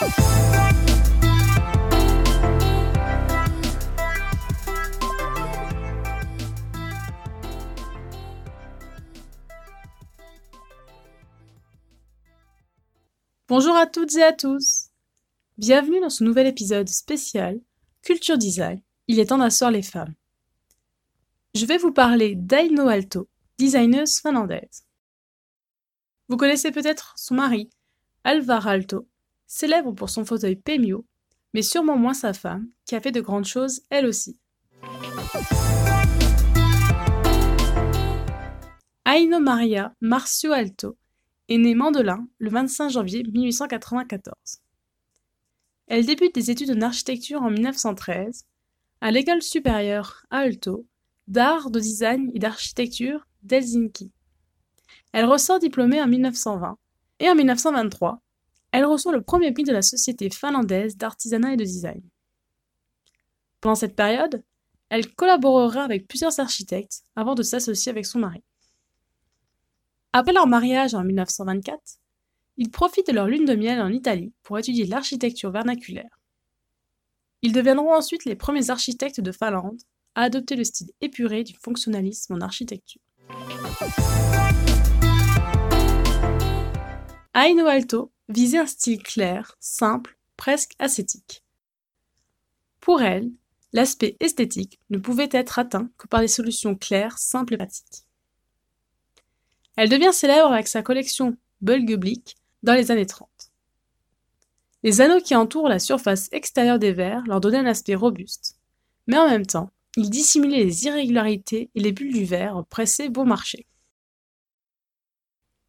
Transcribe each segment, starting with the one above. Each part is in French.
Bonjour à toutes et à tous. Bienvenue dans ce nouvel épisode spécial Culture Design. Il est temps d'asseoir les femmes. Je vais vous parler d'Aino Alto, designeuse finlandaise. Vous connaissez peut-être son mari, Alvar Alto, célèbre pour son fauteuil Pemio, mais sûrement moins sa femme, qui a fait de grandes choses elle aussi. Aino Maria Marcio Alto est née Mandelin le 25 janvier 1894. Elle débute des études en architecture en 1913 à l'école supérieure Alto d'art, de design et d'architecture d'Helsinki. Elle ressort diplômée en 1920 et en 1923, elle reçoit le premier prix de la Société finlandaise d'artisanat et de design. Pendant cette période, elle collaborera avec plusieurs architectes avant de s'associer avec son mari. Après leur mariage en 1924, ils profitent de leur lune de miel en Italie pour étudier l'architecture vernaculaire. Ils deviendront ensuite les premiers architectes de Finlande à adopter le style épuré du fonctionnalisme en architecture. Aino Alto visait un style clair, simple, presque ascétique. Pour elle, l'aspect esthétique ne pouvait être atteint que par des solutions claires, simples et pratiques. Elle devient célèbre avec sa collection Bulgeblick dans les années 30. Les anneaux qui entourent la surface extérieure des verres leur donnaient un aspect robuste, mais en même temps, ils dissimulaient les irrégularités et les bulles du verre pressées bon marché.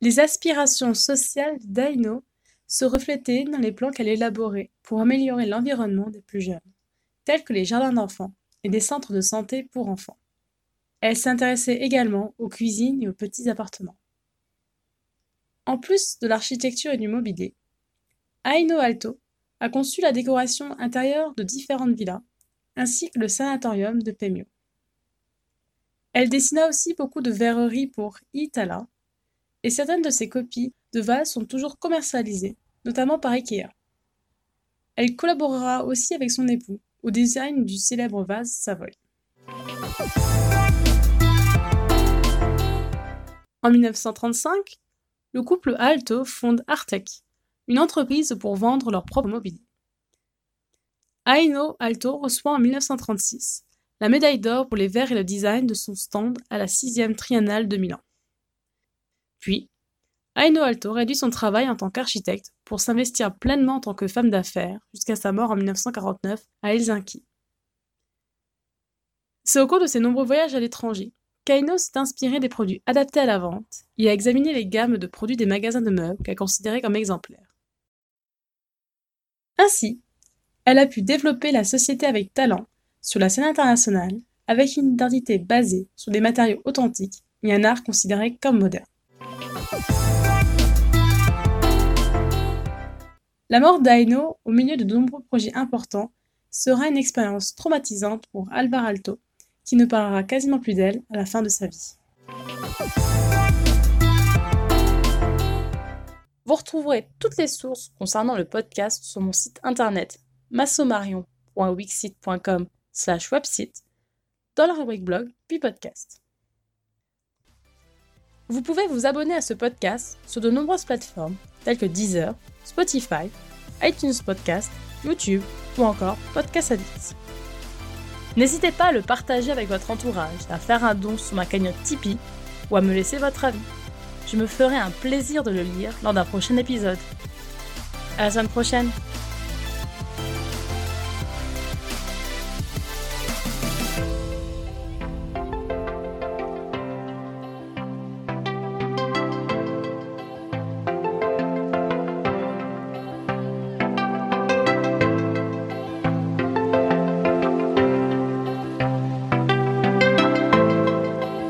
Les aspirations sociales d'Aino se reflétaient dans les plans qu'elle élaborait pour améliorer l'environnement des plus jeunes, tels que les jardins d'enfants et des centres de santé pour enfants. Elle s'intéressait également aux cuisines et aux petits appartements. En plus de l'architecture et du mobilier, Aino Alto a conçu la décoration intérieure de différentes villas, ainsi que le sanatorium de Pemio. Elle dessina aussi beaucoup de verreries pour Itala, et certaines de ses copies de vases sont toujours commercialisées, notamment par Ikea. Elle collaborera aussi avec son époux au design du célèbre vase Savoy. En 1935, le couple Alto fonde Artec, une entreprise pour vendre leur propre mobilier. Aino Alto reçoit en 1936 la médaille d'or pour les verres et le design de son stand à la 6e triennale de Milan. Puis, Aino Alto réduit son travail en tant qu'architecte pour s'investir pleinement en tant que femme d'affaires jusqu'à sa mort en 1949 à Helsinki. C'est au cours de ses nombreux voyages à l'étranger Kaino s'est inspiré des produits adaptés à la vente et a examiné les gammes de produits des magasins de meubles qu'elle considérait comme exemplaires. Ainsi, elle a pu développer la société avec talent sur la scène internationale avec une identité basée sur des matériaux authentiques et un art considéré comme moderne. La mort d'Aino, au milieu de nombreux projets importants, sera une expérience traumatisante pour Alvar Alto, qui ne parlera quasiment plus d'elle à la fin de sa vie. Vous retrouverez toutes les sources concernant le podcast sur mon site internet massomarion.wixit.com slash website dans la rubrique blog puis podcast. Vous pouvez vous abonner à ce podcast sur de nombreuses plateformes telles que Deezer, Spotify, iTunes Podcast, YouTube ou encore Podcast. N'hésitez pas à le partager avec votre entourage, à faire un don sur ma cagnotte Tipeee ou à me laisser votre avis. Je me ferai un plaisir de le lire lors d'un prochain épisode. À la semaine prochaine